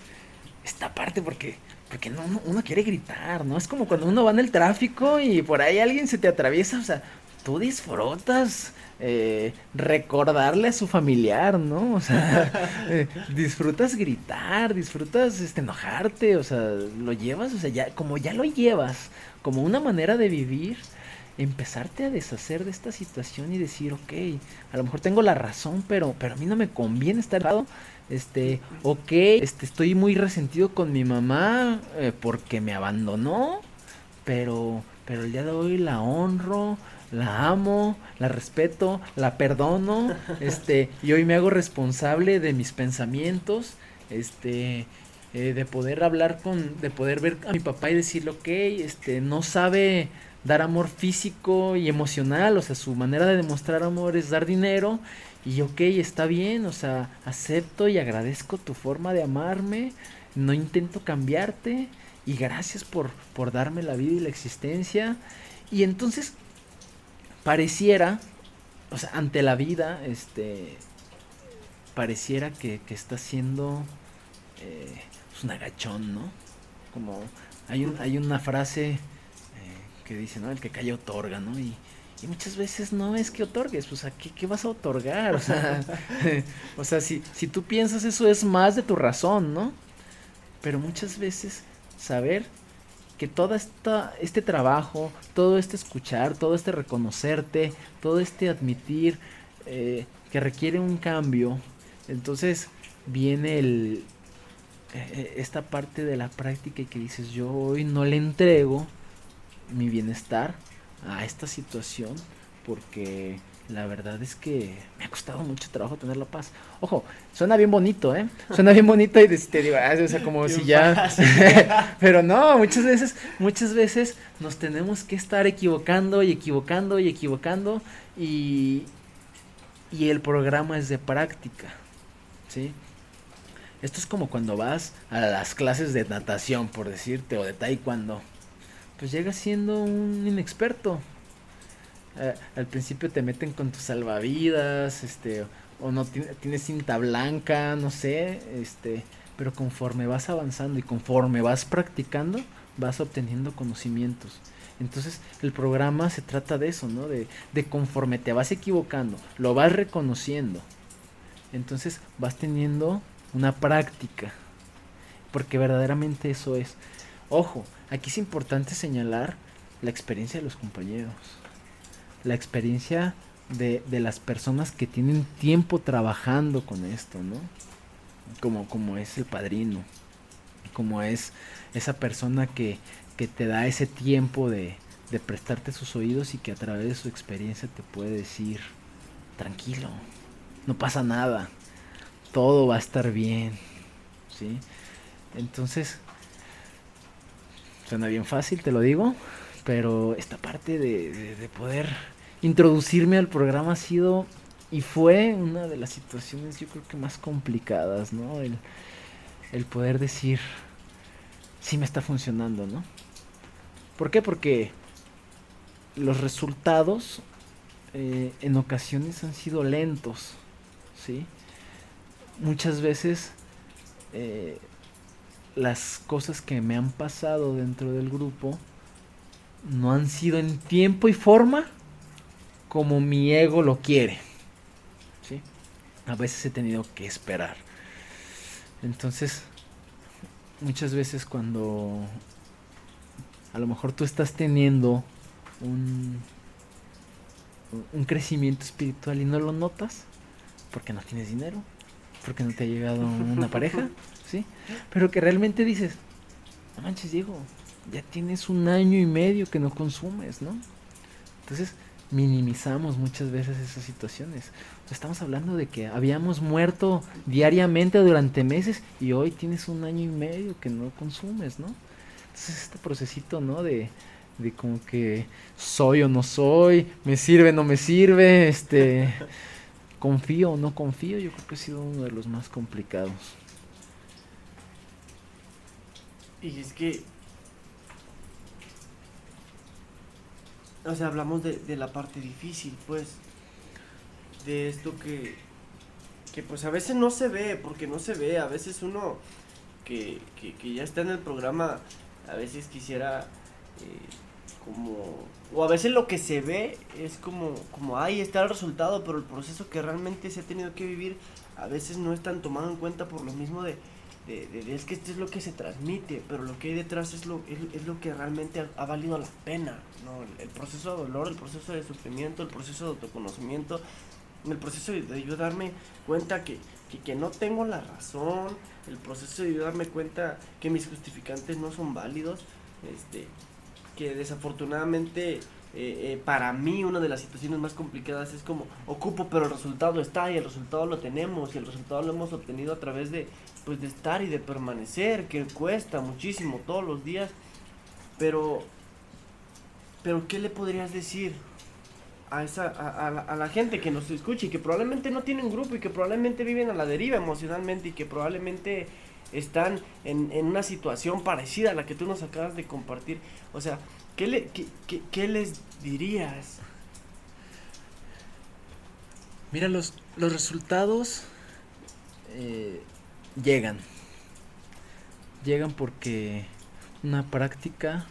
Speaker 25: esta parte porque porque no, uno quiere gritar, ¿no? Es como cuando uno va en el tráfico y por ahí alguien se te atraviesa, o sea, tú disfrutas eh, recordarle a su familiar, ¿no? O sea, *laughs* eh, disfrutas gritar, disfrutas este, enojarte, o sea, lo llevas, o sea, ya, como ya lo llevas, como una manera de vivir, empezarte a deshacer de esta situación y decir, ok, a lo mejor tengo la razón, pero, pero a mí no me conviene estar. Este, ok, este, estoy muy resentido con mi mamá eh, porque me abandonó, pero, pero el día de hoy la honro, la amo, la respeto, la perdono, *laughs* este, y hoy me hago responsable de mis pensamientos, este, eh, de poder hablar con, de poder ver a mi papá y decirle, ok, este, no sabe dar amor físico y emocional, o sea, su manera de demostrar amor es dar dinero, y ok, está bien, o sea, acepto y agradezco tu forma de amarme, no intento cambiarte, y gracias por, por darme la vida y la existencia, y entonces pareciera, o sea, ante la vida, este, pareciera que, que está siendo eh, un agachón, ¿no? Como hay, un, hay una frase eh, que dice, ¿no? El que calla otorga, ¿no? Y, y muchas veces no es que otorgues, pues, ¿a qué, qué vas a otorgar? O sea, *laughs* *laughs* o sea si, si tú piensas eso es más de tu razón, ¿no? Pero muchas veces saber que todo esta, este trabajo, todo este escuchar, todo este reconocerte, todo este admitir eh, que requiere un cambio, entonces viene el, eh, esta parte de la práctica y que dices, yo hoy no le entrego mi bienestar a esta situación porque la verdad es que me ha costado mucho trabajo tener la paz. Ojo, suena bien bonito, ¿eh? Suena bien bonito y te digo, ah, o sea, como si ya... *laughs* Pero no, muchas veces, muchas veces nos tenemos que estar equivocando y equivocando y equivocando y, y el programa es de práctica, ¿sí? Esto es como cuando vas a las clases de natación, por decirte, o de taekwondo. Pues llegas siendo un inexperto, eh, al principio te meten con tus salvavidas, este, o no tienes cinta blanca, no sé, este, pero conforme vas avanzando y conforme vas practicando, vas obteniendo conocimientos. Entonces el programa se trata de eso, ¿no? De, de conforme te vas equivocando, lo vas reconociendo. Entonces vas teniendo una práctica. Porque verdaderamente eso es. Ojo, aquí es importante señalar la experiencia de los compañeros la experiencia de, de, las personas que tienen tiempo trabajando con esto, ¿no? Como, como es el padrino, como es esa persona que, que te da ese tiempo de, de prestarte sus oídos y que a través de su experiencia te puede decir, tranquilo, no pasa nada, todo va a estar bien, ¿sí? Entonces, suena bien fácil, te lo digo, pero esta parte de, de, de poder introducirme al programa ha sido y fue una de las situaciones yo creo que más complicadas, ¿no? El, el poder decir, sí me está funcionando, ¿no? ¿Por qué? Porque los resultados eh, en ocasiones han sido lentos, ¿sí? Muchas veces eh, las cosas que me han pasado dentro del grupo no han sido en tiempo y forma como mi ego lo quiere. ¿sí? A veces he tenido que esperar. Entonces, muchas veces cuando a lo mejor tú estás teniendo un, un crecimiento espiritual y no lo notas, porque no tienes dinero, porque no te ha llegado *laughs* una pareja, ¿sí? Pero que realmente dices, no manches Diego, ya tienes un año y medio que no consumes, ¿no? Entonces, minimizamos muchas veces esas situaciones. Estamos hablando de que habíamos muerto diariamente durante meses y hoy tienes un año y medio que no consumes, ¿no? Entonces este procesito, ¿no? De, de como que soy o no soy, me sirve o no me sirve, este, *laughs* confío o no confío, yo creo que ha sido uno de los más complicados.
Speaker 24: Y es que O sea, hablamos de, la parte difícil, pues. De esto que. Que pues a veces no se ve, porque no se ve. A veces uno que, que, que ya está en el programa, a veces quisiera eh, como o a veces lo que se ve es como como ahí está el resultado pero el proceso que realmente se ha tenido que vivir a veces no es tan tomado en cuenta por lo mismo de, es que esto es lo que se transmite pero lo que hay detrás es lo es, lo que realmente ha, valido la pena no el, proceso de dolor el proceso de sufrimiento el proceso de autoconocimiento el proceso de, de yo darme cuenta que, que, que no tengo la razón el proceso de yo darme cuenta que mis justificantes no son válidos este que desafortunadamente eh, eh, para mí una de las situaciones más complicadas es como ocupo pero el resultado está y el resultado lo tenemos y el resultado lo hemos obtenido a través de pues de estar y de permanecer que cuesta muchísimo todos los días. Pero pero qué le podrías decir a esa a, la, a la gente que nos escucha y que probablemente no tienen grupo y que probablemente viven a la deriva emocionalmente y que probablemente están en, en, una situación parecida a la que tú nos acabas de compartir. O sea, ¿qué, le, qué, qué, les dirías?
Speaker 25: Mira, los, los resultados eh, llegan. Llegan porque una práctica,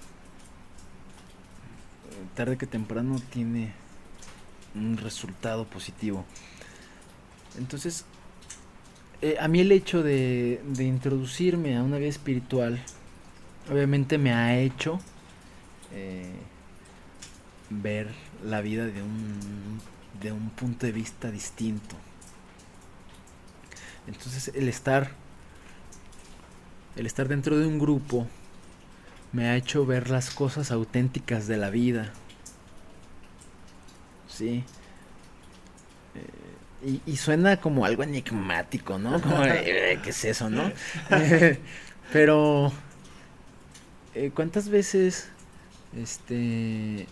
Speaker 25: tarde que temprano, tiene un resultado positivo. Entonces, eh, a mí el hecho de, de, introducirme a una vida espiritual, obviamente me ha hecho eh, ver la vida de un, de un punto de vista distinto. Entonces el estar, el estar dentro de un grupo me ha hecho ver las cosas auténticas de la vida. Sí. Y, suena como algo enigmático, ¿no? Como, eh, ¿qué es eso, no? *laughs* Pero, eh, ¿cuántas veces, este,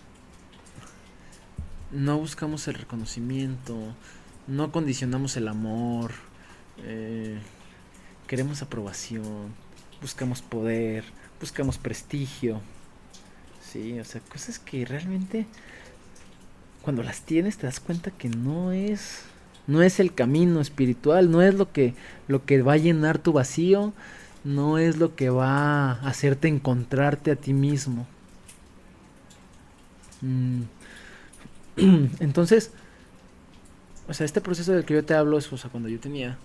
Speaker 25: no buscamos el reconocimiento, no condicionamos el amor, eh, queremos aprobación, buscamos poder, buscamos prestigio, sí, o sea, cosas que realmente cuando las tienes te das cuenta que no es no es el camino espiritual, no es lo que, lo que va a llenar tu vacío, no es lo que va a hacerte encontrarte a ti mismo. Mm. *clears throat* Entonces, o sea, este proceso del que yo te hablo es, o sea, cuando yo tenía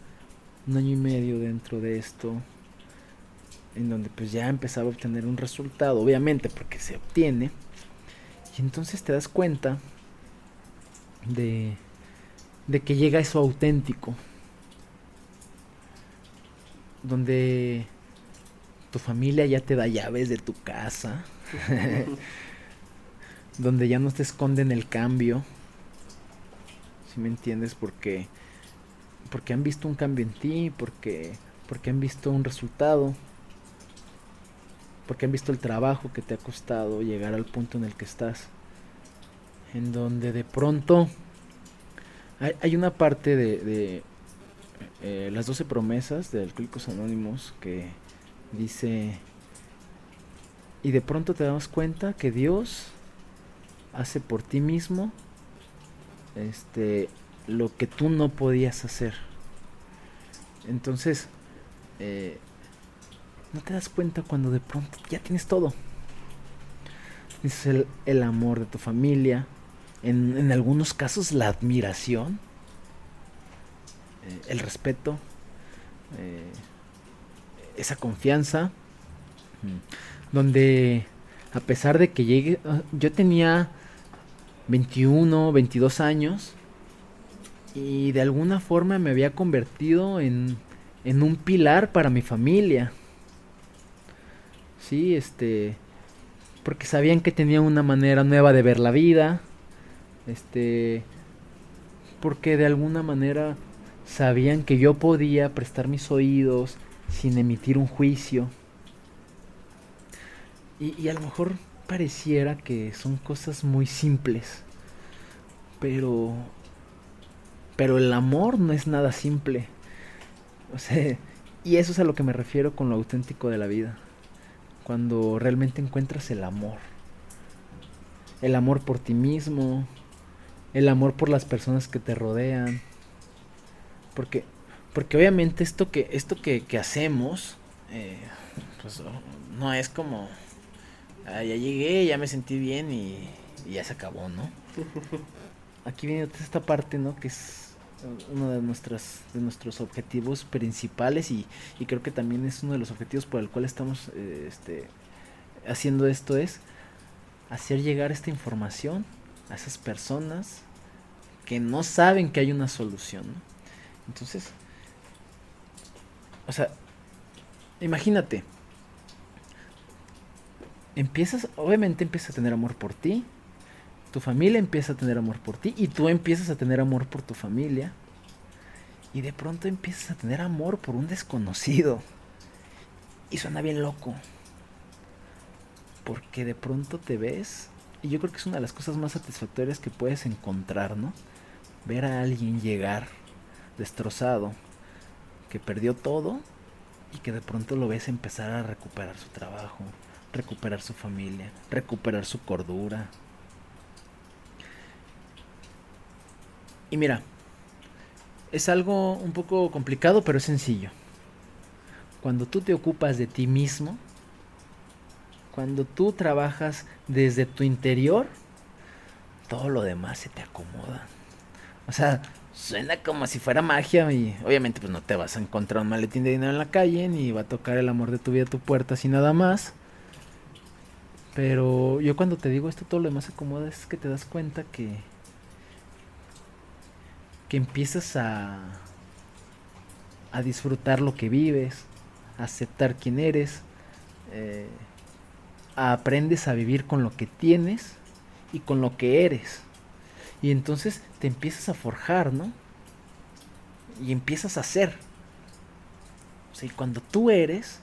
Speaker 25: un año y medio dentro de esto, en donde pues ya empezaba a obtener un resultado, obviamente porque se obtiene, y entonces te das cuenta de de que llega eso auténtico. Donde tu familia ya te da llaves de tu casa. *laughs* donde ya no te esconden el cambio. Si me entiendes, porque porque han visto un cambio en ti, porque porque han visto un resultado. Porque han visto el trabajo que te ha costado llegar al punto en el que estás. En donde de pronto hay, una parte de, eh, las 12 promesas de Alcohólicos Anónimos que dice, y de pronto te das cuenta que Dios hace por ti mismo este, lo que tú no podías hacer. Entonces, eh, no te das cuenta cuando de pronto ya tienes todo. Tienes el, el amor de tu familia, en, algunos casos la admiración, eh, el respeto, eh, esa confianza, mm, donde a pesar de que llegue, ah, yo tenía 21, 22 años y de alguna forma me había convertido en, en un pilar para mi familia. Sí, este, porque sabían que tenía una manera nueva de ver la vida, este, porque de alguna manera sabían que yo podía prestar mis oídos sin emitir un juicio. Y, a lo mejor pareciera que son cosas muy simples, pero, pero el amor no es nada simple. O sea, y eso es a lo que me refiero con lo auténtico de la vida. Cuando realmente encuentras el amor. El amor por ti mismo, el amor por las personas que te rodean. Porque, porque obviamente esto que, esto que, hacemos, eh, pues no es como ah, ya llegué, ya me sentí bien y, y ya se acabó, ¿no? *laughs* Aquí viene esta parte, ¿no? Que es uno de, nuestras, de nuestros objetivos principales y, y, creo que también es uno de los objetivos por el cual estamos eh, este, haciendo esto es hacer llegar esta información a esas personas que no saben que hay una solución. ¿no? Entonces, o sea, imagínate, empiezas, obviamente empiezas a tener amor por ti, tu familia empieza a tener amor por ti y tú empiezas a tener amor por tu familia y de pronto empiezas a tener amor por un desconocido y suena bien loco porque de pronto te ves y yo creo que es una de las cosas más satisfactorias que puedes encontrar, ¿no? Ver a alguien llegar destrozado, que perdió todo y que de pronto lo ves empezar a recuperar su trabajo, recuperar su familia, recuperar su cordura. Y mira, es algo un poco complicado, pero es sencillo. Cuando tú te ocupas de ti mismo, cuando tú trabajas desde tu interior, todo lo demás se te acomoda. O sea, suena como si fuera magia y obviamente pues no te vas a encontrar un maletín de dinero en la calle ni va a tocar el amor de tu vida a tu puerta así nada más. Pero yo cuando te digo esto todo lo demás acomoda es que te das cuenta que que empiezas a a disfrutar lo que vives, a aceptar quién eres, eh, aprendes a vivir con lo que tienes y con lo que eres. Y entonces te empiezas a forjar, ¿no? Y empiezas a ser. O sea, y cuando tú eres,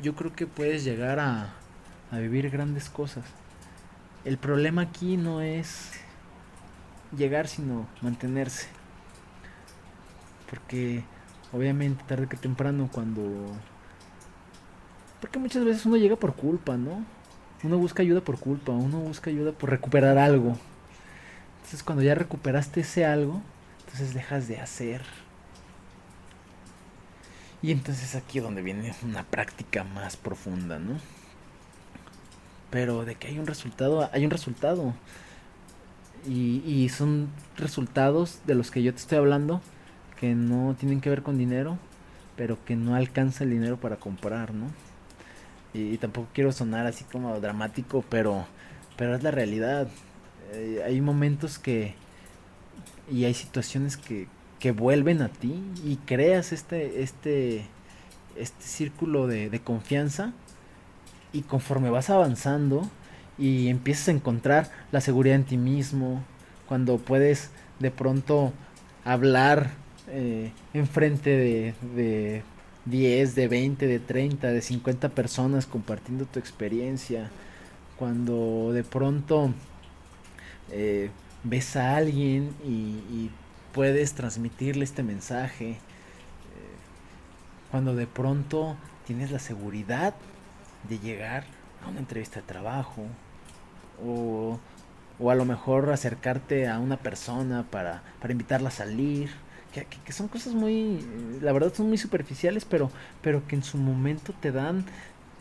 Speaker 25: yo creo que puedes llegar a, a vivir grandes cosas. El problema aquí no es llegar, sino mantenerse. Porque obviamente tarde que temprano cuando... Porque muchas veces uno llega por culpa, ¿no? Uno busca ayuda por culpa, uno busca ayuda por recuperar algo. Entonces cuando ya recuperaste ese algo, entonces dejas de hacer. Y entonces aquí es donde viene una práctica más profunda, ¿no? Pero de que hay un resultado, hay un resultado. Y, y son resultados de los que yo te estoy hablando que no tienen que ver con dinero, pero que no alcanza el dinero para comprar, ¿no? Y, tampoco quiero sonar así como dramático, pero, pero es la realidad. Eh, hay momentos que y hay situaciones que, que vuelven a ti y creas este, este, este círculo de, confianza y conforme vas avanzando y empiezas a encontrar la seguridad en ti mismo, cuando puedes de pronto hablar eh, enfrente de 10, de 20, de 30, de 50 personas compartiendo tu experiencia, cuando de pronto eh, ves a alguien y, puedes transmitirle este mensaje, eh, cuando de pronto tienes la seguridad de llegar a una entrevista de trabajo o, o a lo mejor acercarte a una persona para, para invitarla a salir que, son cosas muy, la verdad son muy superficiales, pero, pero que en su momento te dan,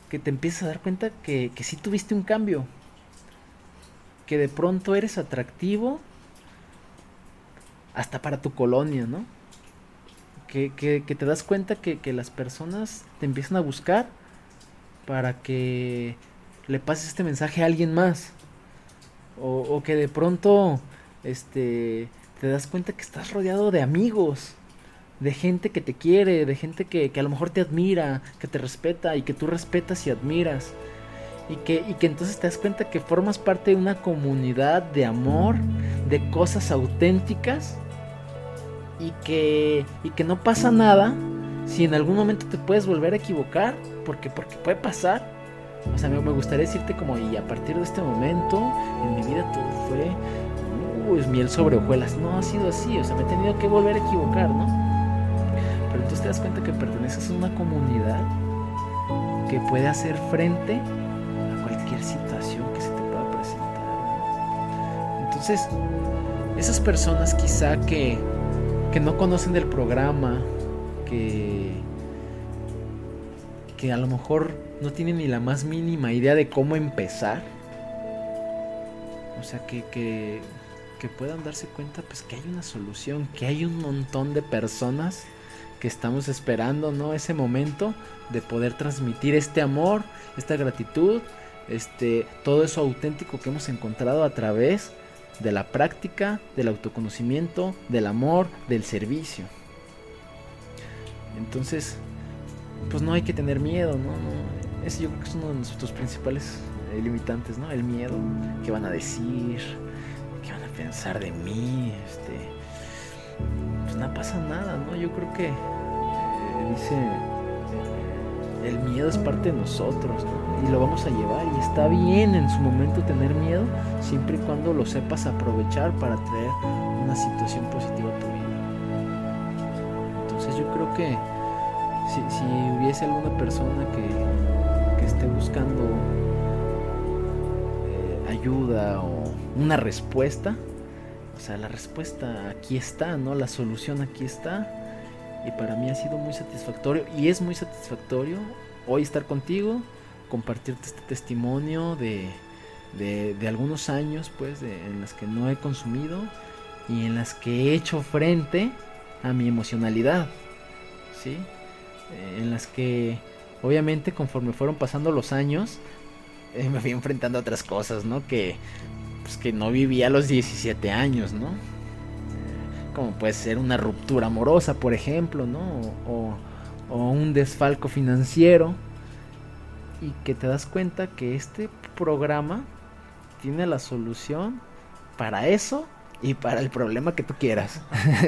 Speaker 25: que te empiezas a dar cuenta que, que sí tuviste un cambio, que de pronto eres atractivo hasta para tu colonia, ¿no? Que, que, que te das cuenta que, que las personas te empiezan a buscar para que le pases este mensaje a alguien más. O, o que de pronto, este, te das cuenta que estás rodeado de amigos, de gente que te quiere, de gente que, que, a lo mejor te admira, que te respeta y que tú respetas y admiras. Y que, y que entonces te das cuenta que formas parte de una comunidad de amor, de cosas auténticas y que, y que no pasa nada si en algún momento te puedes volver a equivocar, porque, porque puede pasar. O sea, me, me gustaría decirte como, y a partir de este momento, en mi vida todo fue es miel sobre hojuelas. No ha sido así, o sea, me he tenido que volver a equivocar, ¿no? Pero entonces te das cuenta que perteneces a una comunidad que puede hacer frente a cualquier situación que se te pueda presentar. Entonces, esas personas quizá que, que no conocen del programa, que, que a lo mejor no tienen ni la más mínima idea de cómo empezar. O sea, que, que, que puedan darse cuenta pues que hay una solución, que hay un montón de personas que estamos esperando, ¿no? Ese momento de poder transmitir este amor, esta gratitud, este todo eso auténtico que hemos encontrado a través de la práctica, del autoconocimiento, del amor, del servicio. Entonces, pues no hay que tener miedo, ¿no? no ese yo creo que es uno de nuestros principales eh, limitantes, ¿no? El miedo, qué van a decir, pensar de mí, este, pues no pasa nada, ¿no? Yo creo que eh, dice el miedo es parte de nosotros ¿no? y lo vamos a llevar y está bien en su momento tener miedo siempre y cuando lo sepas aprovechar para traer una situación positiva a tu vida. Entonces yo creo que si, hubiese alguna persona que, que esté buscando eh, ayuda o una respuesta, o sea, la respuesta aquí está, ¿no? La solución aquí está. Y para mí ha sido muy satisfactorio y es muy satisfactorio hoy estar contigo, compartirte este testimonio de, de, algunos años, pues, de, en las que no he consumido y en las que he hecho frente a mi emocionalidad, ¿sí? en las que obviamente conforme fueron pasando los años eh, me fui enfrentando a otras cosas, ¿no? Que pues que no vivía a los 17 años, ¿no? Como puede ser una ruptura amorosa, por ejemplo, ¿no? O, o un desfalco financiero y que te das cuenta que este programa tiene la solución para eso y para el problema que tú quieras. *laughs*